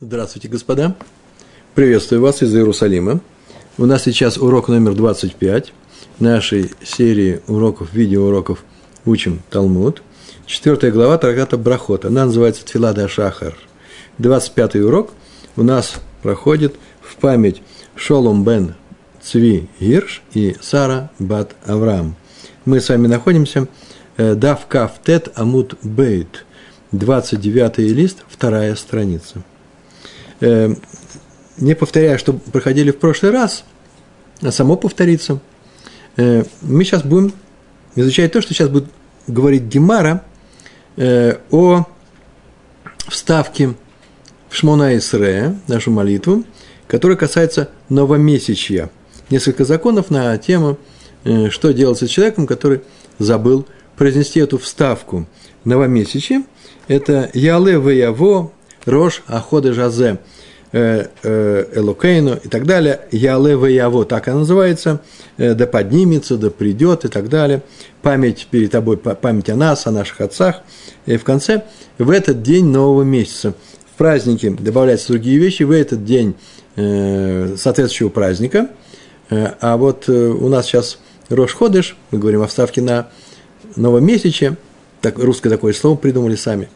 Здравствуйте, господа. Приветствую вас из Иерусалима. У нас сейчас урок номер 25 нашей серии уроков, видеоуроков «Учим Талмуд». Четвертая глава Трагата Брахот. Она называется Тфилада Шахар. 25 урок у нас проходит в память Шолом бен Цви Гирш и Сара бат Авраам. Мы с вами находимся э, Дав Каф Тет Амут Бейт, 29 лист, вторая страница э, не повторяя, что проходили в прошлый раз, а само повторится, э, мы сейчас будем изучать то, что сейчас будет говорить Гемара э, о вставке в Шмона Исре, нашу молитву, которая касается новомесячья. Несколько законов на тему, что делать с человеком, который забыл произнести эту вставку. Новомесячье – это Яле Веяво Рош Аходы Жазе, э, э, Элокейну и так далее, Яле Ваяво, так она называется, э, да поднимется, да придет и так далее, память перед тобой, память о нас, о наших отцах, и в конце, в этот день нового месяца, в празднике добавляются другие вещи, в этот день соответствующего праздника, а вот у нас сейчас Рош Ходыш, мы говорим о вставке на новомесяче, так, русское такое слово придумали сами,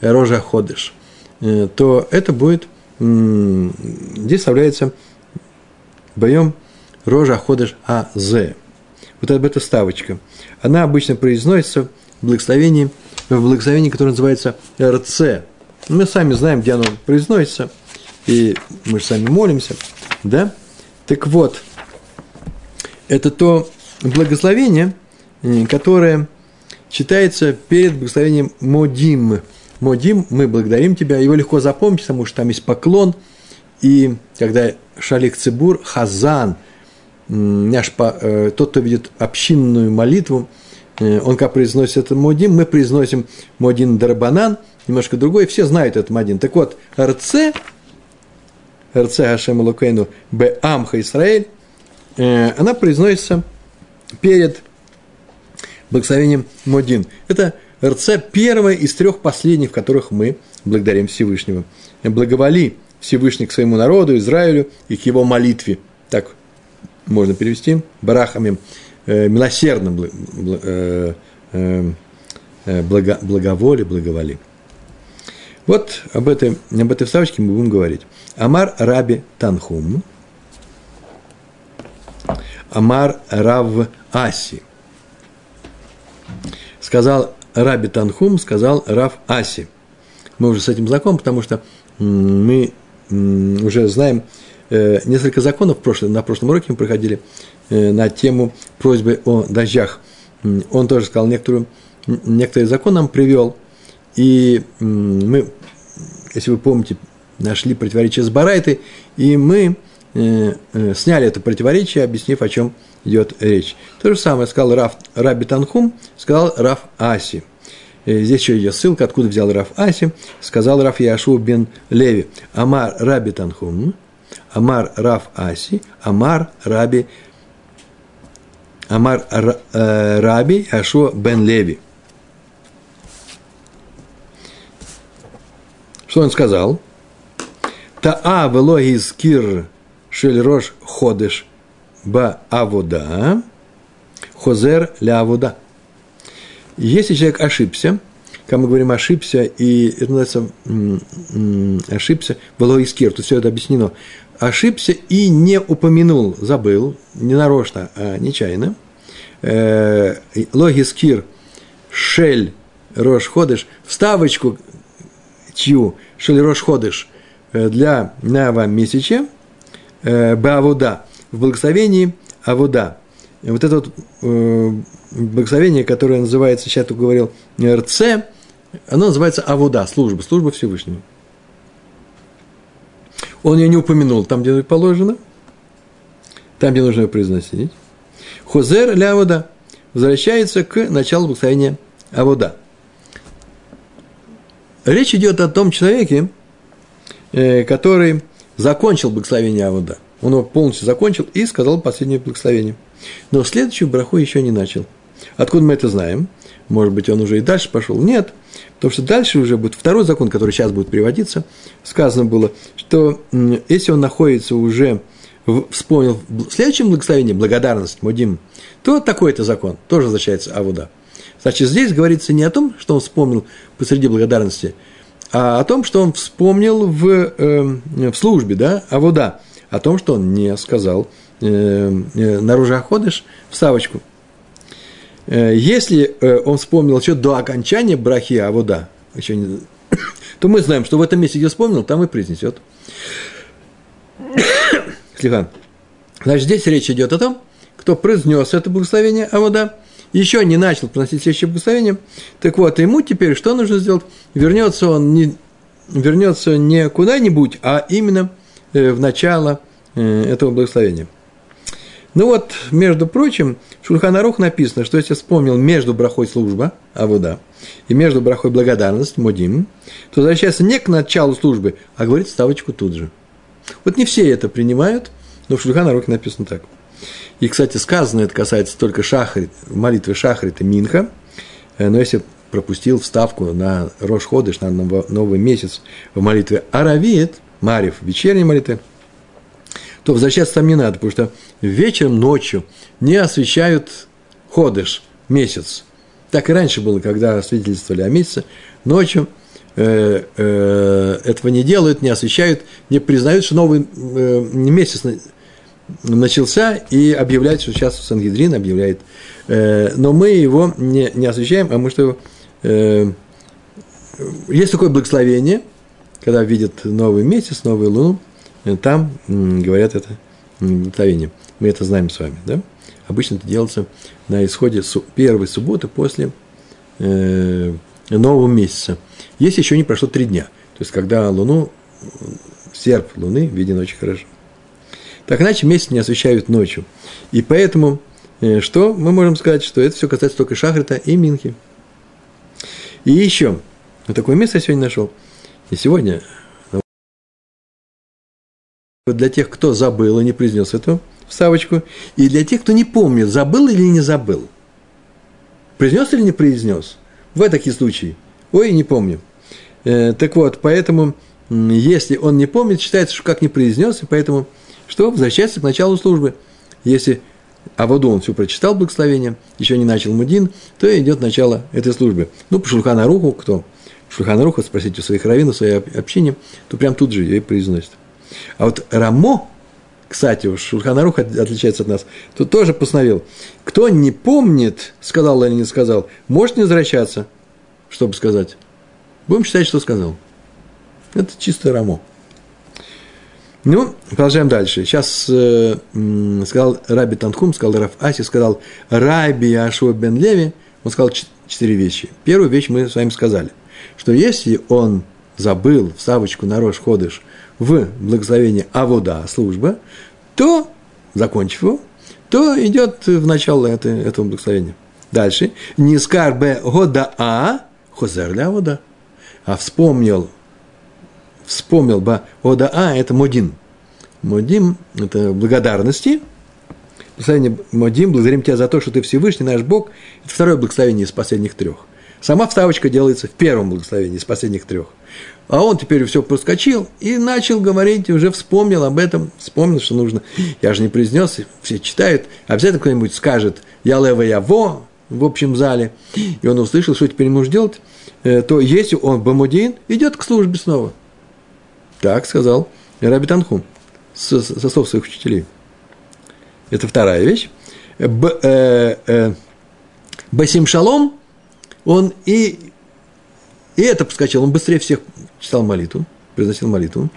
Рожа Ходыш – Э, то это будет, здесь вставляется боем рожа ходыш АЗ. Вот об эта ставочка. Она обычно произносится в благословении, в благословении, которое называется РЦ. Мы сами знаем, где оно произносится, и мы же сами молимся, да? Так вот, это то благословение, э, которое читается перед благословением Модим – Модим, мы благодарим тебя. Его легко запомнить, потому что там есть поклон. И когда Шалик Цибур, Хазан, наш, э, тот, кто видит общинную молитву, э, он как произносит этот Модим, мы произносим Модин Дарабанан, немножко другой, все знают этот Модин. Так вот, РЦ, РЦ Хашем Лукейну Б. Амха Исраэль, э, она произносится перед благословением Модин. Это РЦ – первое из трех последних, в которых мы благодарим Всевышнего. Благоволи Всевышний к своему народу, Израилю и к его молитве. Так можно перевести. Барахами, э, милосердным э, э, э, благо, благоволи, благоволи. Вот об этой, об этой вставочке мы будем говорить. Амар Раби Танхум. Амар Рав Аси. Сказал Раби Танхум сказал Рав Аси. Мы уже с этим знакомы, потому что мы уже знаем э, несколько законов на прошлом уроке мы проходили э, на тему просьбы о дождях. Он тоже сказал некоторую, некоторые законы нам привел, и мы, если вы помните, нашли противоречие с Барайтой, и мы э, сняли это противоречие, объяснив, о чем идет речь. То же самое сказал Раф, Раби Танхум, сказал Раф Аси. Э, здесь еще идет ссылка, откуда взял Раф Аси. Сказал Рав Йегошуа бен Леви. אמר רבי תנחום, אמר רב אסי, אמר רבי אמר э, רבי יהושע בן לוי. Что он сказал? טעה ולא הזכיר של ראש חודש בעבודה, חוזר לעבודה. Если человек ошибся, когда мы говорим ошибся, и это называется ошибся, было искир, то все это объяснено, ошибся и не упомянул, забыл, не нарочно, а нечаянно, э, логискир, шель, рош ходыш, вставочку чью, шель рош ходыш, для новомесяча, э, бавуда, в благословении Авуда. Вот это вот э, благословение, которое называется, сейчас я говорил, РЦ, оно называется Авуда, служба, служба Всевышнего. Он ее не упомянул там, где положено, там, где нужно ее произносить. Хозер ля Авуда возвращается к началу благословения Авуда. Речь идет о том человеке, э, который закончил благословение Авуда – он его полностью закончил и сказал последнее благословение. Но следующую браху еще не начал. Откуда мы это знаем? может быть, он уже и дальше пошел. Нет, потому что дальше уже будет второй закон, который сейчас будет приводиться. Сказано было, что если он находится уже, вспомнил в следующем благословении, благодарность, мудим, то такой-то закон тоже возвращается Авуда. Значит, здесь говорится не о том, что он вспомнил посреди благодарности, а о том, что он вспомнил в, э, в службе, да, Авуда, о том, что он не сказал э, э, наружу ходишь вставочку. Э, если он вспомнил еще до окончания брахи Авуда, еще не, то мы знаем, что в этом месте, где вспомнил, там и произнесет. Слегка. Значит, здесь речь идет о том, кто произнес это благословение Авода, еще не начал приносить следующее благословение, так вот, ему теперь что нужно сделать? Вернется он не, вернется не куда-нибудь, а именно в начало э, этого благословения. Ну вот, между прочим, в Шульханарух написано, что если вспомнил между брахой служба, авуда, и между брахой благодарность, модим, то возвращается не к началу службы, а говорит ставочку тут же. Вот не все это принимают, но в Шульханарухе написано так – и, кстати, сказано, это касается только шахрит, молитвы шахрита Минха, э, но если пропустил вставку на Рош Ходыш, на новый месяц в молитве Аравит, Марив, вечерней молитвы, то возвращаться там не надо, потому что вечером, ночью не освещают Ходыш, месяц. Так и раньше было, когда свидетельствовали о месяце, ночью э, э, этого не делают, не освещают, не признают, что новый э, месяц начался и объявляет, что сейчас Сангидрин объявляет. Э, но мы его не, не освещаем, а мы что есть такое благословение, когда видят новый месяц, новую луну, э, там говорят это благословение. Мы это знаем с вами, да? Обычно это делается на исходе первой субботы после нового месяца. Если еще не прошло три дня. То есть, когда луну, серп луны виден очень хорошо. Так иначе месяц не освещают ночью. И поэтому, э, что мы можем сказать, что это все касается только Шахрита и Минхи. И еще, вот такое место я сегодня нашел. И сегодня для тех, кто забыл и не произнес эту вставочку, и для тех, кто не помнит, забыл или не забыл. Произнес или не произнес. В такие случаи. Ой, не помню. Э, так вот, поэтому, если он не помнит, считается, что как не произнес, и поэтому что возвращается к началу службы. Если Аводу он все прочитал благословение, еще не начал Мудин, то идет начало этой службы. Ну, по Шульханаруху, кто Шульханаруху спросить у своих раввинов, своей общине, то прям тут же ее произносит. А вот Рамо, кстати, уж Шульханарух отличается от нас, тут тоже постановил, кто не помнит, сказал или не сказал, может не возвращаться, чтобы сказать. Будем считать, что сказал. Это чисто Рамо. Ну, продолжаем дальше. Сейчас э, сказал Раби Танхум, сказал Раф Аси, сказал Раби Ашуа бен Леви, он сказал четыре вещи. Первую вещь мы с вами сказали, что если он забыл вставочку на Рош Ходыш в благословении Авода, служба, то, закончив его, то идет в начало это, этого благословения. Дальше. Нискар бе года а, хозер ля вода. А вспомнил вспомнил бы Ода А, это Модин. Модим – это благодарности. Благословение Модим, благодарим тебя за то, что ты Всевышний, наш Бог. Это второе благословение из последних трех. Сама вставочка делается в первом благословении из последних трех. А он теперь все проскочил и начал говорить, уже вспомнил об этом, вспомнил, что нужно. Я же не произнес, все читают, обязательно кто-нибудь скажет «Я лева, я во» в общем зале, и он услышал, что теперь ему делать, э, то если он бамудин, идет к службе снова. Так сказал Раби Танхум со, со слов своих учителей. Это вторая вещь. Б, э, э, Басим Шалом, он и, и это подскочил, он быстрее всех читал молитву, произносил молитву.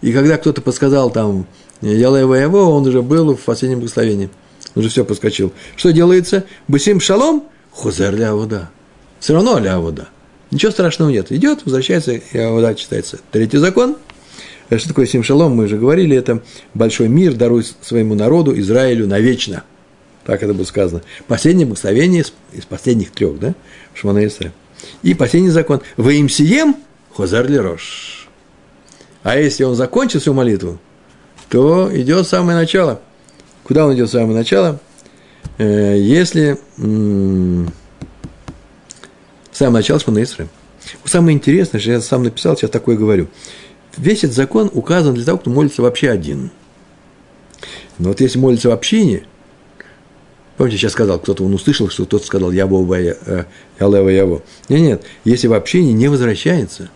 И когда кто-то подсказал там Ялева его, он уже был в последнем благословении. Он уже все подскочил. Что делается? Басим Шалом, хузер ля вода. Все равно ля вода. Ничего страшного нет. Идет, возвращается, и вода читается. Третий закон – что такое Симшалом, мы уже говорили, это большой мир, даруй своему народу, Израилю, навечно. Так это было сказано. Последнее благословение из, из последних трех, да, Шманаисре. И последний закон. Вы им сием, хозар рош. А если он закончил свою молитву, то идет самое начало. Куда он идет самое начало? Э, если Самое начало Шмона. Самое интересное, что я сам написал, сейчас такое говорю. Весь этот закон указан для того, кто молится вообще один. Но вот если молится в общине, помните, сейчас сказал, кто-то он услышал, что кто-то сказал Яво, э, Ялева, Яво. Нет, нет, если в общине не возвращается.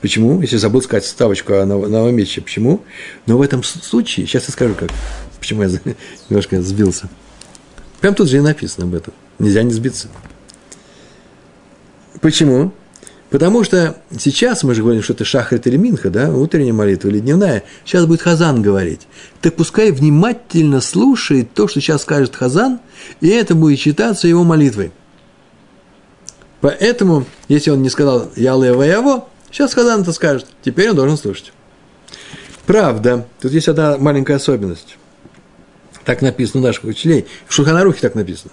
Почему? Если забыл сказать ставочку о новомесяче. Почему? Но в этом случае, сейчас я скажу как, почему я немножко сбился. Прям тут же и написано об этом. Нельзя не сбиться. Почему? Потому что сейчас мы же говорим, что это шахрит или минха, да, утренняя молитва или дневная. Сейчас будет Хазан говорить. Так пускай внимательно слушает то, что сейчас скажет Хазан, и это будет считаться его молитвой. Поэтому, если он не сказал «Яле Ваяво», сейчас Хазан это скажет. Теперь он должен слушать. Правда, тут есть одна маленькая особенность. Так написано у наших учителей. В Шуханарухе так написано.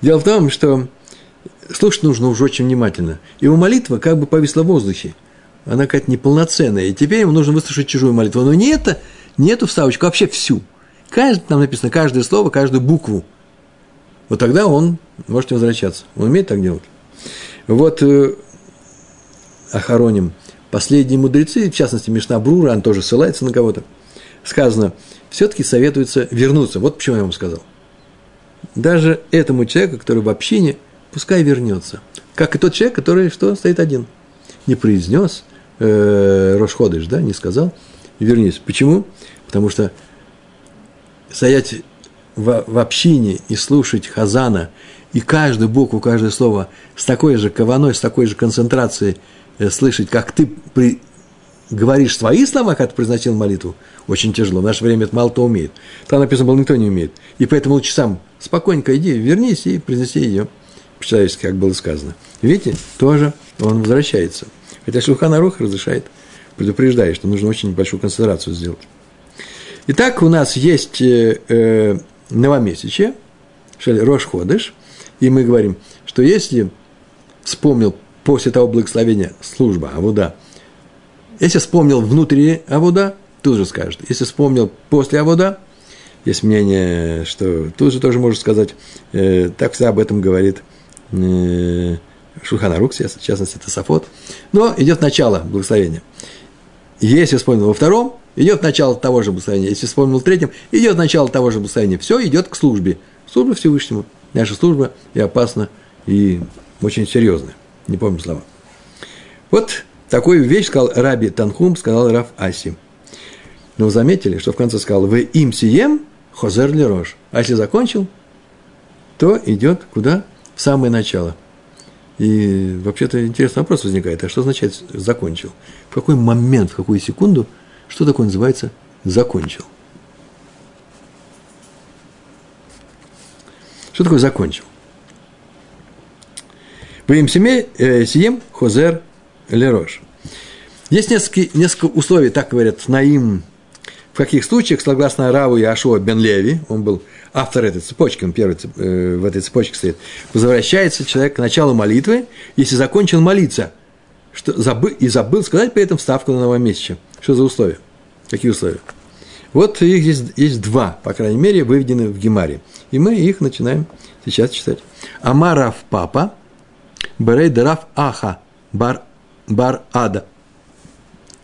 Дело в том, что слушать нужно уже очень внимательно. Его молитва как бы повисла в воздухе. Она какая-то неполноценная. И теперь ему нужно выслушать чужую молитву. Но не это, не эту вставочку, а вообще всю. Каждый, там написано каждое слово, каждую букву. Вот тогда он может возвращаться. Он умеет так делать. Вот э, охороним. Последние мудрецы, в частности, Мишна Брура, он тоже ссылается на кого-то, сказано, все-таки советуется вернуться. Вот почему я вам сказал. Даже этому человеку, который в общине – пускай вернется. Как и тот человек, который что, стоит один. Не произнес э, Рошходыш, да, не сказал, вернись. Почему? Потому что стоять в, в общине и слушать Хазана, и каждую букву, каждое слово с такой же кованой, с такой же концентрацией э, слышать, как ты при, говоришь свои слова, как ты произносил молитву, очень тяжело. В наше время это мало кто умеет. Там написано было, никто не умеет. И поэтому лучше сам спокойненько иди, вернись и произнеси ее по-человечески, как было сказано. Видите, тоже он возвращается. Хотя Шулхан Арух разрешает, предупреждает, что нужно очень большую концентрацию сделать. Итак, у нас есть э, э, новомесячие, Рош Ходыш, и мы говорим, что если вспомнил после того благословения служба, Авуда, если вспомнил внутри Авуда, тут же скажет. Если вспомнил после Авуда, есть мнение, что тут же тоже можно сказать, э, так всегда об этом говорит Шульханарук, в частности, это Сафот. Но идет начало благословения. Если вспомнил во втором, идет начало того же благословения. Если вспомнил в третьем, идет начало того же благословения. Все идет к службе. Служба Всевышнему. Наша служба и опасна, и очень серьезная. Не помню слова. Вот такую вещь сказал Раби Танхум, сказал Раф Аси. Но вы заметили, что в конце сказал, вы им сием хозер лерош. А если закончил, то идет куда? Самое начало. И вообще-то интересный вопрос возникает, а что означает «закончил»? В какой момент, в какую секунду, что такое называется «закончил»? Что такое «закончил»? Вы им семей, э, сием хозер лерош. Есть несколько, несколько условий, так говорят, наим, в каких случаях, согласно Раву и Ашуа бен Леви, он был автор этой цепочки, он первый э, в этой цепочке стоит, возвращается человек к началу молитвы, если закончил молиться, что забыл, и забыл сказать при этом вставку на новомесяче. Что за условия? Какие условия? Вот их здесь есть два, по крайней мере, выведены в Гемаре. И мы их начинаем сейчас читать. Амарав папа, Берей Дараф Аха, Бар, бар Ада.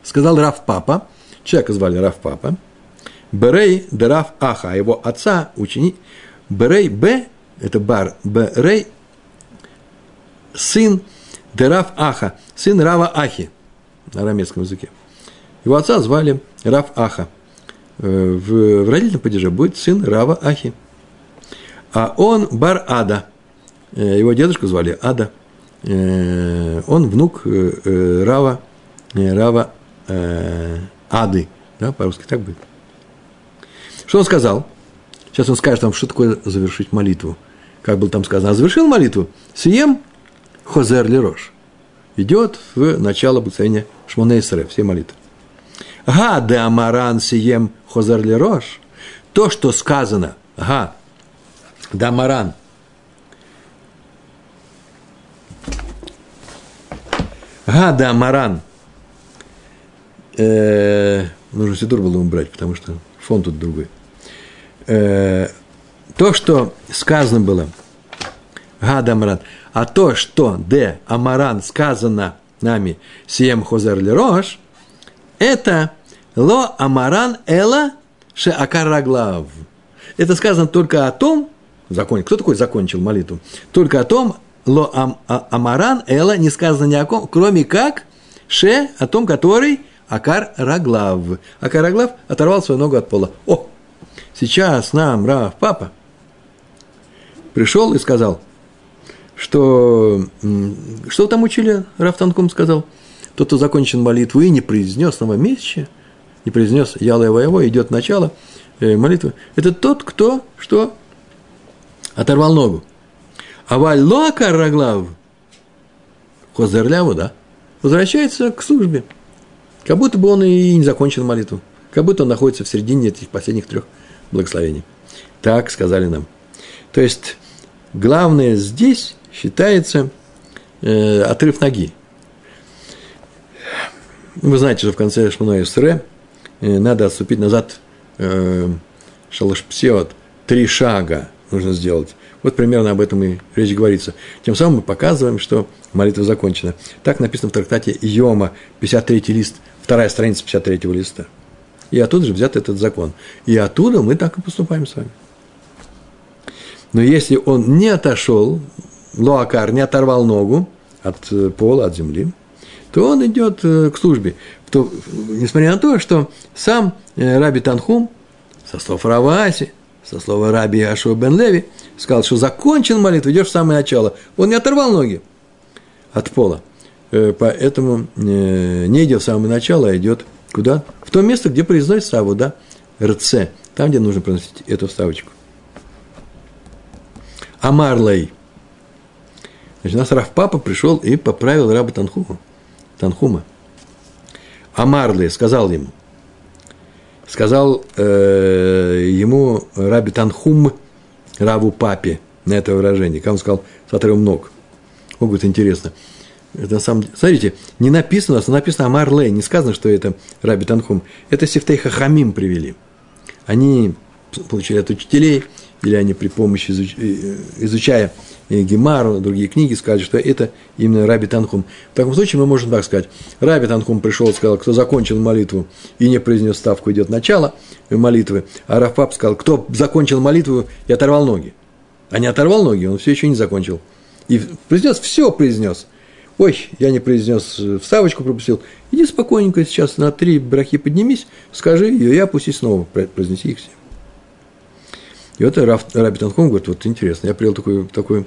Сказал Раф папа, человека звали Раф папа, Берей Дераф Аха, его отца, ученик, Берей Б, это Бар, Берей, сын Дераф Аха, сын Рава Ахи, на арамейском языке. Его отца звали Рав Аха. Э, в, в родительном падеже будет сын Рава Ахи. А он Бар Ада. Э, его дедушку звали Ада. Э, он внук Рава, Рава Ады. Да, по-русски так будет. Что он сказал? Сейчас он скажет вам, что такое завершить молитву. Как было там сказано, а завершил молитву. Сием хозер лерош. Идет в начало благословения Шмонейсера, все молитвы. Га де амаран сием хозер лерош. То, что сказано, га, дамаран, га дамаран, э, нужно Сидур было убрать, потому что фон тут другой. Э, то, что сказано было, Гадамран, А то, что де амаран сказано нами сием хозер лерош, это ло амаран эла ше акараглав. Это сказано только о том, закон, кто такой закончил молитву? Только о том, ло ам, а, амаран эла не сказано ни о ком, кроме как ше, о том, который акар раглав. Акар раглав оторвал свою ногу от пола. О, сейчас нам Рав Папа пришел и сказал, что, что там учили, Рав Танкум сказал, тот, кто закончил молитву и не произнес новомесячие, не произнес Яла Его, идет начало э, молитвы, это тот, кто что? Оторвал ногу. А валло караглав, хозерляву, да, возвращается к службе. Как будто бы он и не закончил молитву. Как будто он находится в середине этих последних трех благословений. Так сказали нам. То есть, главное здесь считается э, отрыв ноги. Вы знаете, что в конце Шмуна Исре э, надо отступить назад э, шалашпсиот, три шага нужно сделать. Вот примерно об этом и речь говорится. Тем самым мы показываем, что молитва закончена. Так написано в трактате Йома, 53 лист, вторая страница 53 листа. И оттуда же взят этот закон. И оттуда мы так и поступаем с вами. Но если он не отошел, Лоакар не оторвал ногу от э, пола, от земли, то он идет э, к службе. То, несмотря на то, что сам э, Раби Танхум, со слов Раваси, со слова Раби Ашуа бен Леви, сказал, что закончен молитву, идешь в самое начало. Он не оторвал ноги от пола. Поэтому не идет в самое начало, а идет куда? В то место, где произносится Саву, да? РЦ, там, где нужно произносить эту вставочку. Амарлей. Значит, у нас Раф Папа пришел и поправил раба Танхума. Танхума. Амарлей сказал ему, сказал э, ему Раби Танхум, Раву Папе, на это выражение. Он сказал, с отрывом ног. О, говорит, интересно. Это на самом деле, смотрите, не написано, а написано Амарлей, не сказано, что это Раби Танхум. Это Сифтей Хахамим привели. Они получили от учителей, или они при помощи, изуч, э, изучая Гемару, другие книги, сказали, что это именно Раби Танхум. В таком случае мы можем так сказать. Раби Танхум пришел и сказал, кто закончил молитву и не произнес ставку, идет начало молитвы. А Рафап сказал, кто закончил молитву и оторвал ноги. А не оторвал ноги, он все еще не закончил. И произнес, все произнес. Ой, я не произнес, вставочку пропустил. Иди спокойненько сейчас на три брахи поднимись, скажи ее и опустись снова, произнеси их все. И вот Раби Танхум говорит, вот интересно, я привел такое, такое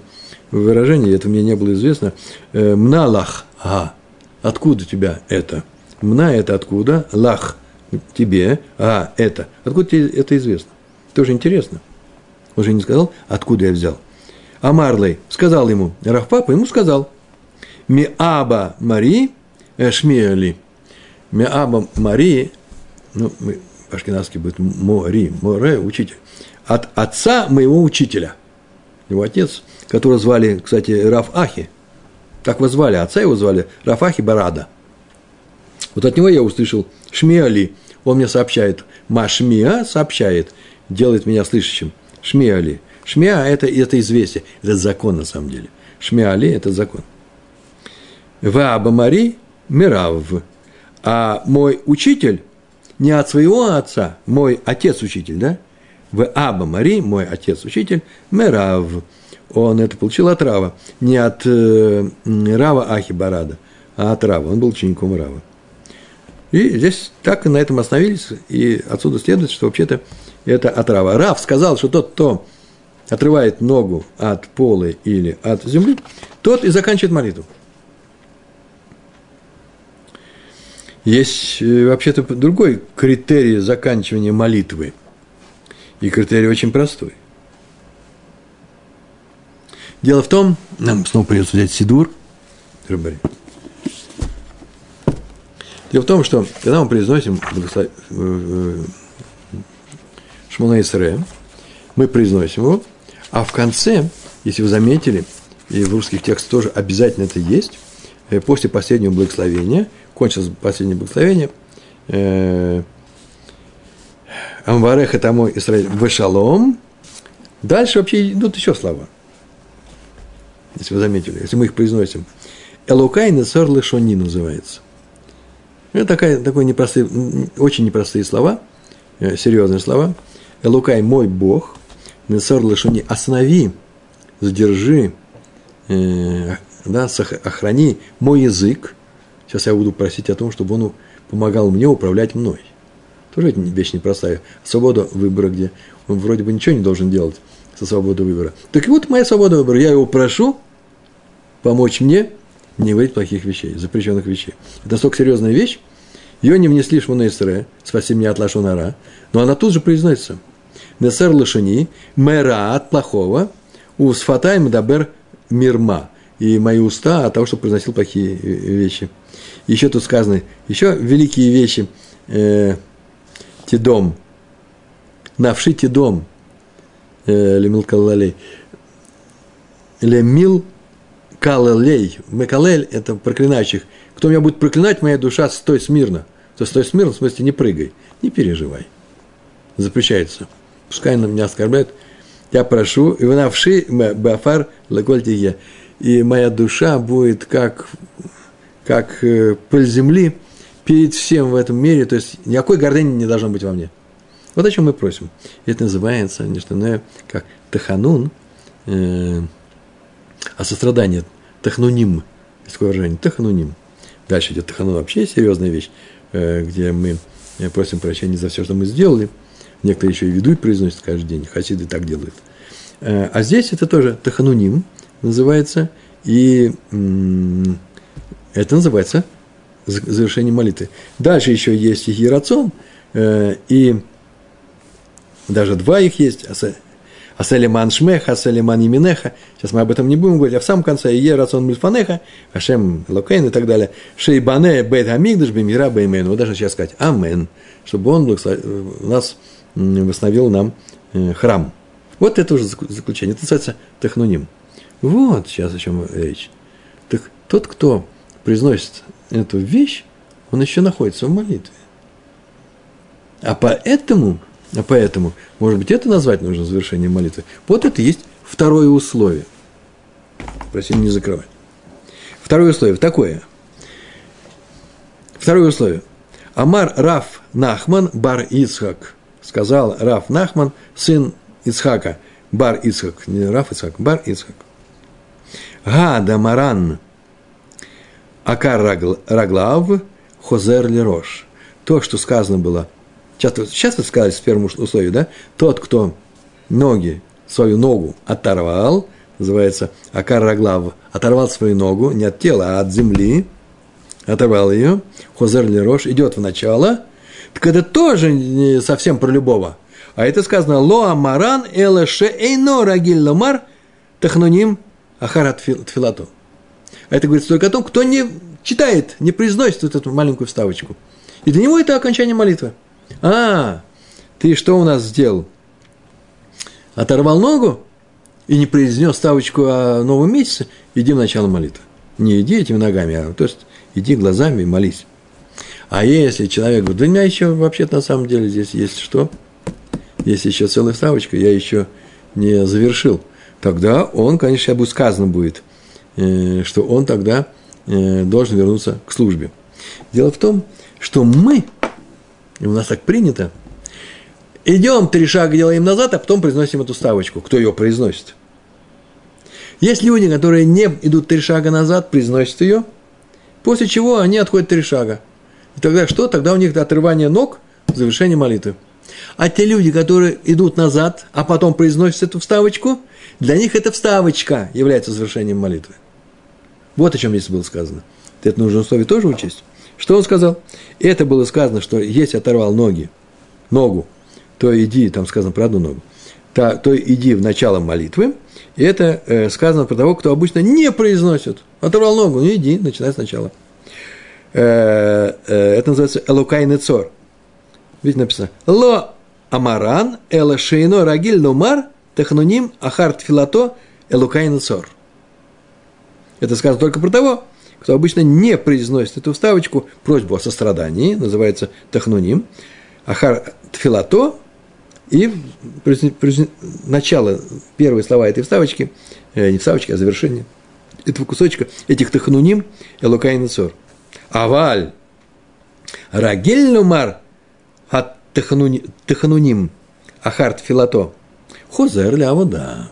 выражение, это мне не было известно. «Э, Мна лах, а, откуда у тебя это? Мна это откуда? Лах тебе, а это. Откуда тебе это известно? Тоже интересно. Он же не сказал, откуда я взял. А Марлей сказал ему, Рафпапа ему сказал, Миаба Мари э, Шмиали. Миаба Мари, ну, по-ашкенадски будет Мори, Море, учитель от отца моего учителя. Его отец, которого звали, кстати, Раф Ахи. Так его звали, отца его звали Раф Ахи Барада. Вот от него я услышал Шмиали. Он мне сообщает, Машмия сообщает, делает меня слышащим. Шмиали. Шмиа – это, это известие, это закон на самом деле. Шмиали – это закон. Ваба Мари – Мирав. А мой учитель не от своего отца, мой отец-учитель, да, в Аба Мари, мой отец-учитель, Мерав. Он это получил от Рава. Не от э, Рава Ахи Барада, а от Рава. Он был учеником Рава. И здесь так на этом остановились, и отсюда следует, что вообще-то это от Рава. Рав сказал, что тот, кто отрывает ногу от пола или от земли, тот и заканчивает молитву. Есть э, вообще-то другой критерий заканчивания молитвы – и критерий очень простой. Дело в том, нам снова придется взять Сидур. Дело в том, что когда мы произносим э, э, Шмуна Исре, мы произносим его, а в конце, если вы заметили, и в русских текстах тоже обязательно это есть, после последнего благословения, кончилось последнее благословение, Амвареха тому Израиль Вешалом. Дальше вообще идут еще слова. если вы заметили, если мы их произносим. Элукай Несор Лешони называется. Это такая, такой непростые, очень непростые слова, э, серьезные слова. Элукай – мой Бог, Несор Лешони – останови, задержи, э, да, охрани мой язык. Сейчас я буду просить о том, чтобы он помогал мне управлять мной. Тоже это вещь непростая. Свобода выбора, где он вроде бы ничего не должен делать со свободой выбора. Так вот, моя свобода выбора. Я его прошу помочь мне не говорить плохих вещей, запрещенных вещей. Это настолько серьезная вещь, ее не внесли шмунейсре, спаси меня от лашонара, но она тут же произносится. Несер лошани, мэра от плохого, у сфатай мдабер мирма. И мои уста от того, что произносил плохие вещи. Еще тут сказано, еще великие вещи. Э, тидом. Навши тидом. Э, лемил калалей. Лемил калалей. Мекалель – это проклинающих. Кто меня будет проклинать, моя душа, стой смирно. То стой смирно, в смысле, не прыгай, не переживай. Запрещается. Пускай на меня оскорбляют. Я прошу, и вы навши бафар лагольтие. И моя душа будет как, как э, пыль земли перед всем в этом мире. То есть никакой гордыни не должно быть во мне. Вот о чем мы просим. Это называется не что иное, как таханун, э, а сострадание, тахнуним, есть такое выражение, тахнуним. Дальше идет таханун, вообще серьезная вещь, э, где мы э, просим прощения за все, что мы сделали. Некоторые еще и ведут произносят каждый день, хасиды так делают. А здесь это тоже тахануним называется, и это называется завершение молитвы. Дальше еще есть и Ерацон, и даже два их есть, Аселиман Шмеха, Аселиман Иминеха. Сейчас мы об этом не будем говорить. А в самом конце Е Рацион Мильфанеха, Ашем Локейн и так далее. Шейбане Бет Амигдаш Бемира Беймен. Вот даже сейчас сказать Амен, чтобы он нас восстановил нам э, храм. Вот это уже заключение. Это называется технуним. Вот сейчас о чем речь. Так тот, кто произносит эту вещь, он еще находится в молитве. А поэтому а поэтому, может быть, это назвать нужно завершением молитвы. Вот это есть второе условие. Просим не закрывать. Второе условие такое. Второе условие. Амар Раф Нахман бар Ицхак. Сказал Раф Нахман, сын Ицхака. Бар Ицхак. Не Раф Ицхак, бар Ицхак. Гада Маран. Акар Раглав. Хозер Лерош. То, что сказано было – часто, часто сказали в первом условии, да, тот, кто ноги, свою ногу оторвал, называется Акар Раглав, оторвал свою ногу не от тела, а от земли, оторвал ее, Хозер Лерош, идет в начало, так это тоже не совсем про любого. А это сказано Лоа Маран Элэше Эйно Рагиль Ломар Тахнуним Ахарат Тфилату. А это говорится только о том, кто не читает, не произносит вот эту маленькую вставочку. И для него это окончание молитвы. А, ты что у нас сделал? Оторвал ногу и не произнес ставочку о новом месяце, иди в начало молитвы. Не иди этими ногами, а то есть иди глазами и молись. А если человек говорит, да у меня еще вообще-то на самом деле здесь есть что? Есть еще целая вставочка, я еще не завершил. Тогда он, конечно, будет сказано будет, э, что он тогда э, должен вернуться к службе. Дело в том, что мы и у нас так принято, идем три шага делаем назад, а потом произносим эту ставочку. Кто ее произносит? Есть люди, которые не идут три шага назад, произносят ее, после чего они отходят три шага. И тогда что? Тогда у них отрывание ног, завершение молитвы. А те люди, которые идут назад, а потом произносят эту вставочку, для них эта вставочка является завершением молитвы. Вот о чем здесь было сказано. Это нужно условие тоже учесть. Что он сказал? Это было сказано, что если оторвал ноги, ногу, то иди, там сказано про одну ногу, то, то иди в начало молитвы. И это э, сказано про того, кто обычно не произносит. Оторвал ногу, ну иди, начинай сначала. Э, э, это называется Элукай Нецор. Видите, написано. Ло Амаран, Эла Шейно Рагиль Нумар, Технуним Ахарт Филато, Элукай Нецор. Это сказано только про того, кто обычно не произносит эту вставочку, просьбу о сострадании, называется тахнуним, ахар тфилато, и начало, первые слова этой вставочки, э, не вставочки, а завершение этого кусочка, этих тахануним, элукай нецор. Аваль, рагель нумар, от тахануним, ахарт филато, хозер ля вода.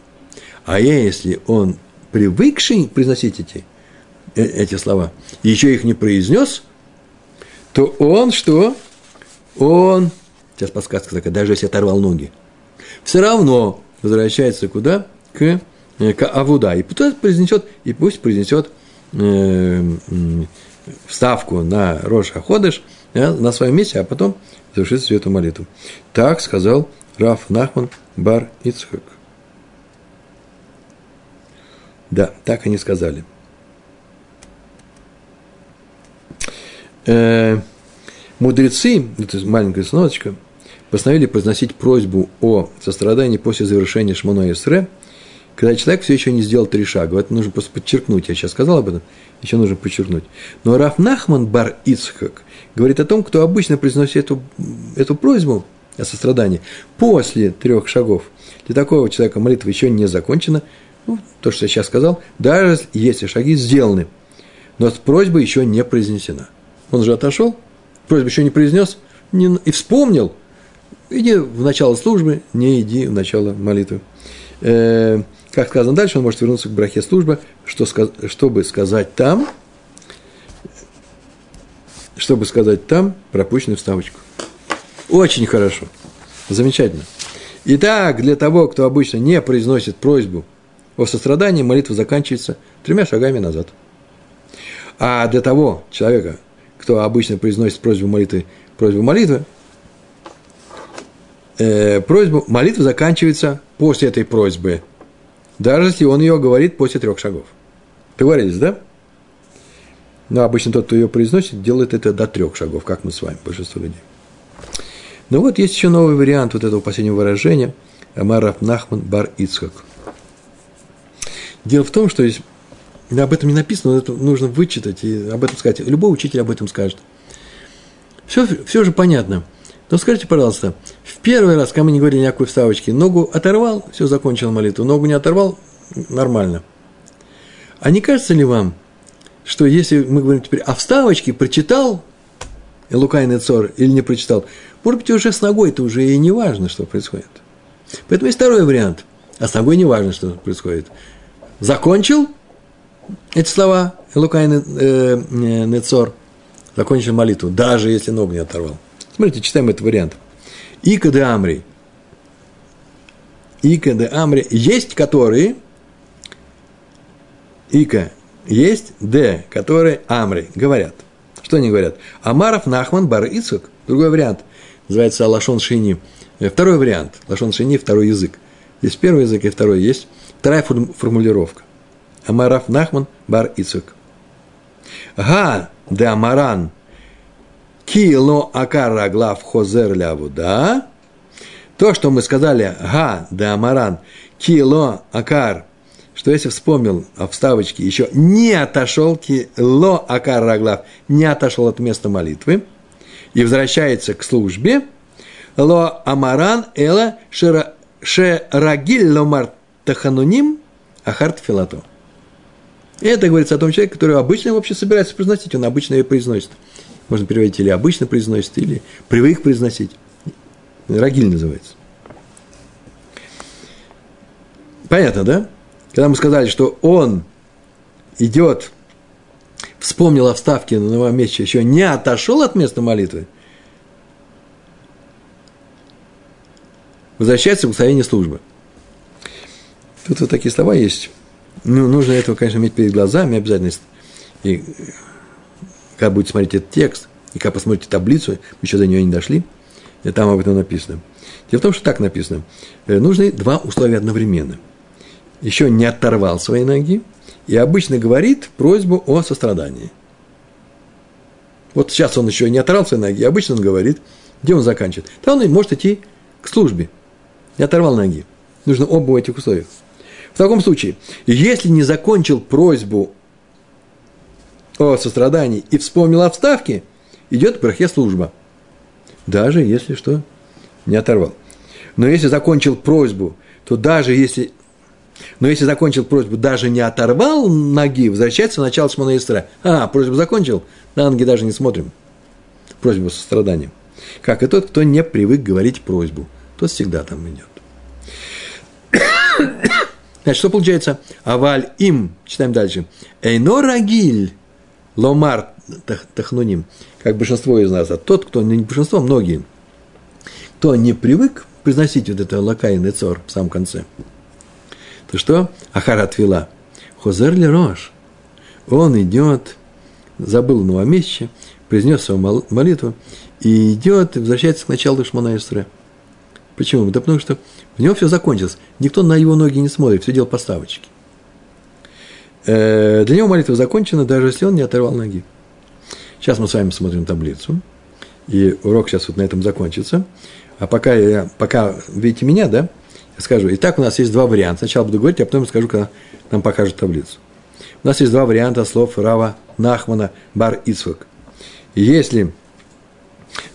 А если он привыкший произносить эти, э, эти слова, еще их не произнес, то он что? Он, сейчас подсказка такая, даже если оторвал ноги, все равно возвращается куда? К, э, к Авуда. И пусть произнесет, и пусть произнесет вставку на Рош Аходыш э, на своем месте, а потом завершит всю эту молитву. Так сказал Раф Нахман Бар Ицхак. Да, так они сказали. Э, мудрецы, это маленькая сносочка, постановили произносить просьбу о сострадании после завершения Шмоно Исре, когда человек все еще не сделал три шага. Это нужно просто подчеркнуть. Я сейчас сказал об этом, еще нужно подчеркнуть. Но Раф Нахман Бар Ицхак говорит о том, кто обычно произносит эту, эту просьбу о сострадании после трех шагов. Для такого человека молитва еще не закончена. Ну, то, что я сейчас сказал, даже если шаги сделаны, но просьба еще не произнесена. Он же отошел, просьбу еще не произнес, не, и вспомнил – Иди в начало службы, не иди в начало молитвы. Э, как сказано дальше, он может вернуться к брахе службы, что, чтобы сказать там, чтобы сказать там пропущенную вставочку. Очень хорошо. Замечательно. Итак, для того, кто обычно не произносит просьбу о сострадании, молитва заканчивается тремя шагами назад. А для того человека, кто обычно произносит просьбу молитвы, просьбу молитвы, э, просьбу, молитва заканчивается после этой просьбы, даже если он ее говорит после трех шагов. Договорились, да? Но обычно тот, кто ее произносит, делает это до трех шагов, как мы с вами, большинство людей. Ну вот есть еще новый вариант вот этого последнего выражения Амаров Нахман Бар Ицхак. Дело в том, что есть, об этом не написано, но это нужно вычитать и об этом сказать. Любой учитель об этом скажет. Все, все же понятно – но скажите, пожалуйста, в первый раз, когда мы не говорили никакой вставочки, ногу оторвал, все, закончил молитву, ногу не оторвал, нормально. А не кажется ли вам, что если мы говорим теперь о вставочке, прочитал Лукайный Цор или не прочитал, может быть, уже с ногой это уже и не важно, что происходит. Поэтому есть второй вариант. А с ногой не важно, что происходит. Закончил эти слова Лукайный э, э, Нецор, закончил молитву, даже если ногу не оторвал. Смотрите, читаем этот вариант. Ика де Амри. Ика де Амри. Есть которые, Ика есть, Д, которые Амри говорят. Что они говорят? Амаров Нахман Бар Ицук. Другой вариант. Называется Лашон Шини. Э, второй вариант. Лашон Шини, второй язык. Есть первый язык и второй есть. Вторая формулировка. Амаров Нахман Бар Ицук. Га де Амаран кило акара глав хозер лявуда, то, что мы сказали, га да амаран, кило акар, что если вспомнил о вставочке, еще не отошел, кило акар раглав, не отошел от места молитвы, и возвращается к службе, ло амаран эла шерагиль ломар тахануним ахарт филато. Это говорится о том человеке, который обычно вообще собирается произносить, он обычно ее произносит. Можно переводить или обычно произносит, или привык произносить. Рагиль называется. Понятно, да? Когда мы сказали, что он идет, вспомнил о вставке на новом месте, еще не отошел от места молитвы, возвращается в благословение службы. Тут вот такие слова есть. Ну, нужно этого, конечно, иметь перед глазами обязательно. И когда будете смотреть этот текст, и когда посмотрите таблицу, мы еще до нее не дошли, и там об этом написано. Дело в том, что так написано. Э, нужны два условия одновременно. Еще не оторвал свои ноги, и обычно говорит просьбу о сострадании. Вот сейчас он еще не оторвал свои ноги, обычно он говорит, где он заканчивает. Там он может идти к службе. Не оторвал ноги. Нужно оба этих условиях. В таком случае, если не закончил просьбу о сострадании и вспомнил о вставке, идет к брахе служба. Даже если что, не оторвал. Но если закончил просьбу, то даже если Но если закончил просьбу, даже не оторвал ноги, возвращается в начало Шмона Исра. А, просьбу закончил, на ноги даже не смотрим. Просьбу со страданием. Как и тот, кто не привык говорить просьбу. Тот всегда там идет. Значит, что получается? Аваль им, читаем дальше. Эйно рагиль ломар тахнуним, как большинство из нас, а тот, кто не большинство, многие, кто не привык произносить вот это лакайный цор в самом конце, то что? Ахара отвела. Хозер ли рож? Он идет, забыл новомесяче, произнес свою молитву, и идет, и возвращается к началу Шмона Исре. Почему? Да потому что у него все закончилось. Никто на его ноги не смотрит, все дело поставочки. Э, для него молитва закончена, даже если он не оторвал ноги. Сейчас мы с вами смотрим таблицу, и урок сейчас вот на этом закончится. А пока, я, пока видите меня, да, я скажу. Итак, у нас есть два варианта. Сначала буду говорить, а потом скажу, когда нам покажут таблицу. У нас есть два варианта слов Рава Нахмана Бар Ицвак. Если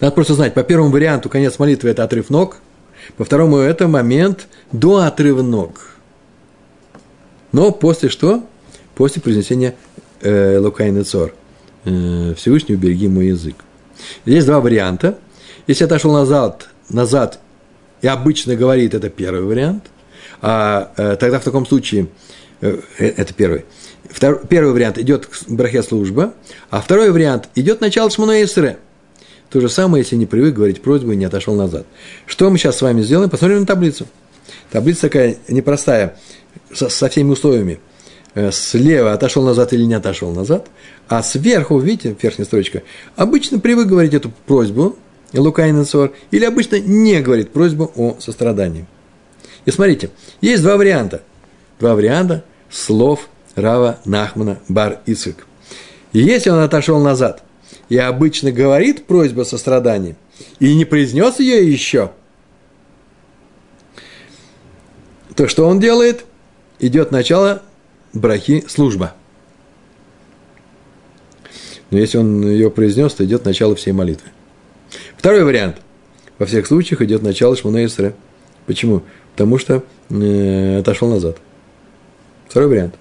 надо просто знать, по первому варианту конец молитвы – это отрыв ног, по второму – это момент до отрыва ног. Но после что? После произнесения э, Лукайна Цор. Э, Всевышний убереги мой язык. Есть два варианта. Если отошел назад, назад и обычно говорит, это первый вариант. А э, тогда в таком случае, э, это первый. Втор, первый вариант идет к брахе служба, а второй вариант идет начало Шмуна Исре. То же самое, если не привык говорить просьбу и не отошел назад. Что мы сейчас с вами сделаем? Посмотрим на таблицу. Таблица такая непростая, со, со всеми условиями. Э, слева отошел назад или не отошел назад, а сверху, видите, верхняя строчка, обычно привык говорить эту просьбу, Лукайн или обычно не говорит просьбу о сострадании. И смотрите, есть два варианта. Два варианта слов Рава Нахмана Бар Ицик. И если он отошел назад – и обычно говорит просьбу о сострадании, и не произнес ее еще, то что он делает? Идет начало брахи служба. Но если он ее произнес, то идет начало всей молитвы. Второй вариант. Во всех случаях идет начало Шмуна Исре. Почему? Потому что э, отошел назад. Второй вариант.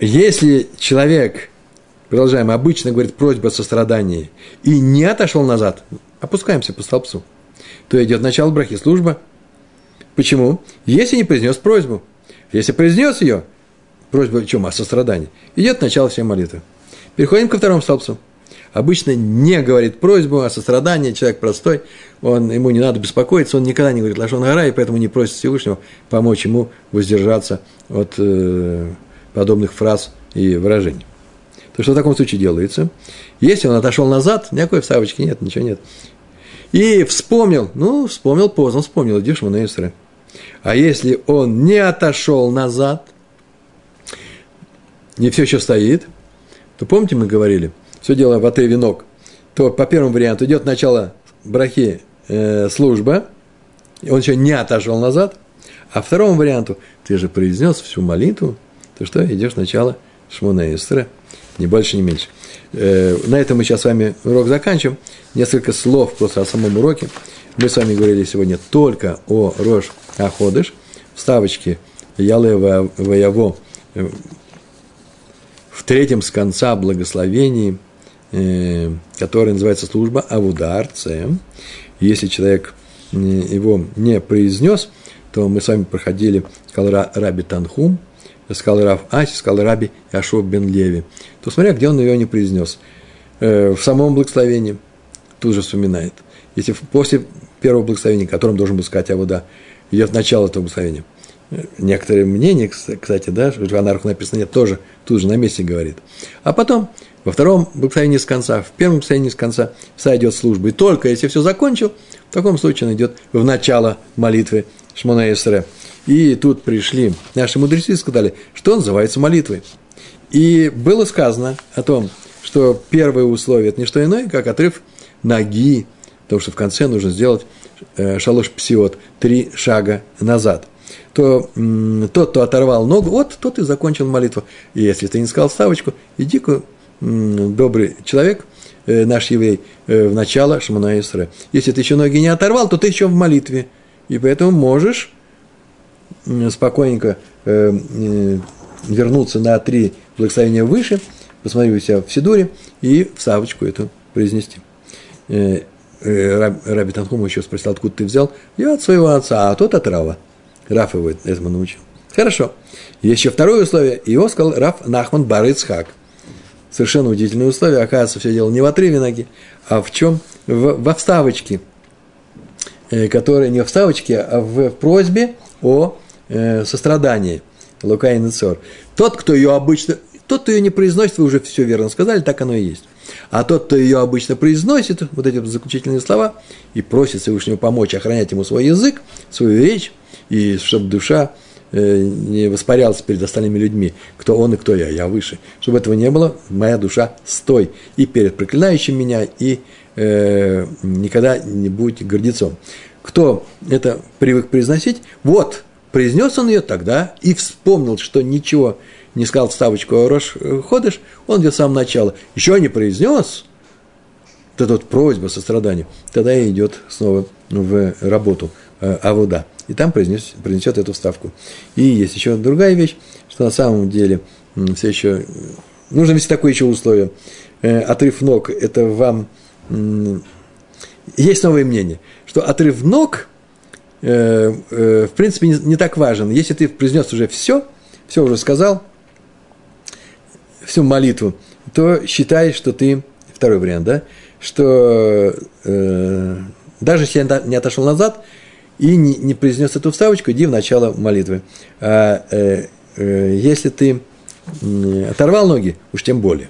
Если человек продолжаем, обычно говорит просьба о сострадании, и не отошел назад, опускаемся по столбцу, то идет начало брахи, служба. Почему? Если не произнес просьбу. Если произнес ее, просьба о чем? О сострадании. Идет начало всей молитвы. Переходим ко второму столбцу. Обычно не говорит просьбу о сострадании, человек простой, он, ему не надо беспокоиться, он никогда не говорит Лашон Гара, и поэтому не просит Всевышнего помочь ему воздержаться от э, подобных фраз и выражений то что в таком случае делается? Если он отошел назад, никакой вставочки нет, ничего нет. И вспомнил, ну, вспомнил поздно, вспомнил, иди Исре. А если он не отошел назад, не все еще стоит, то помните, мы говорили, все дело в ате венок, то по первому варианту идет начало брахи э, служба, он еще не отошел назад, а второму варианту ты же произнес всю молитву, то что идешь сначала Шмона Исре – ни больше, ни меньше. Э, на этом мы сейчас с вами урок заканчиваем. Несколько слов просто о самом уроке. Мы с вами говорили сегодня только о Рош Аходыш, вставочке Яле Ваяво э, в третьем с конца благословении, э, который называется служба Авудар Цем. Если человек его не произнес, то мы с вами проходили, сказал Раби Танхум, сказал Рав Аси, сказал Раби Яшуа бен Леви, то смотря, где он ее не произнес. Э, в самом благословении тут же вспоминает. Если после первого благословения, которым должен был сказать Авода, идет начало этого благословения. Некоторые мнения, кстати, да, в Анарху написано нет, тоже тут же на месте говорит. А потом, во втором благословении с конца, в первом благословении с конца вся идет служба. И только если все закончил, в таком случае он идет в начало молитвы Шмона Исре. И тут пришли наши мудрецы и сказали, что называется молитвой. И было сказано о том, что первое условие – это не что иное, как отрыв ноги, потому что в конце нужно сделать э, шалош псиот, три шага назад. То тот, кто оторвал ногу, вот тот и закончил молитву. И если ты не сказал вставочку, иди-ка, добрый человек, э, наш еврей, э, в начало Шмана Исре. Если ты еще ноги не оторвал, то ты еще в молитве. И поэтому можешь спокойненько вернуться на три благословения выше, посмотри у себя в Сидуре и в Савочку эту произнести. Э, Раби Танхум еще спросил, откуда ты взял? Я от своего отца, а тот от Рава. Раф его этому научил. Хорошо. Еще второе условие. Его сказал Раф Нахман Барыцхак. Совершенно удивительное условие. Оказывается, все дело не в отрыве ноги, а в чем? В, во вставочке. Э, которая не в вставочке, а в просьбе о э, сострадании. Лука и. Тот, кто ее обычно... Тот, кто ее не произносит, вы уже все верно сказали, так оно и есть. А тот, кто ее обычно произносит, вот эти заключительные слова, и просит Всевышнего помочь охранять ему свой язык, свою речь, и чтобы душа э, не воспарялась перед остальными людьми, кто он и кто я, я выше. Чтобы этого не было, моя душа стой и перед проклинающим меня, и э, никогда не будь гордецом. Кто это привык произносить, вот, произнес он ее тогда и вспомнил, что ничего не сказал вставочку Рош ходишь, он где с самого начала еще не произнес, вот эта вот просьба, сострадание, тогда и идет снова в работу э, Авода. И там произнес, произнесет эту вставку. И есть еще другая вещь, что на самом деле все еще нужно вести такое еще условие. Э, отрыв ног – это вам есть новое мнение, что отрыв ног, э, э, в принципе, не так важен. Если ты произнес уже все, все уже сказал, всю молитву, то считай, что ты, второй вариант, да, что э, даже если я не отошел назад и не, не произнес эту вставочку, иди в начало молитвы. А э, э, если ты оторвал ноги, уж тем более.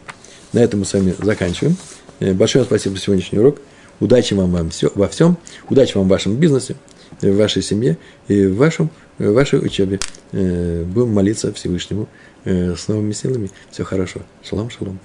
На этом мы с вами заканчиваем. Э, большое спасибо за сегодняшний урок. Удачи вам во, все, во всем. Удачи вам в вашем бизнесе, в вашей семье и в, вашем, в вашей учебе. Э, будем молиться Всевышнему с новыми силами. Все хорошо. Шалом, шалом.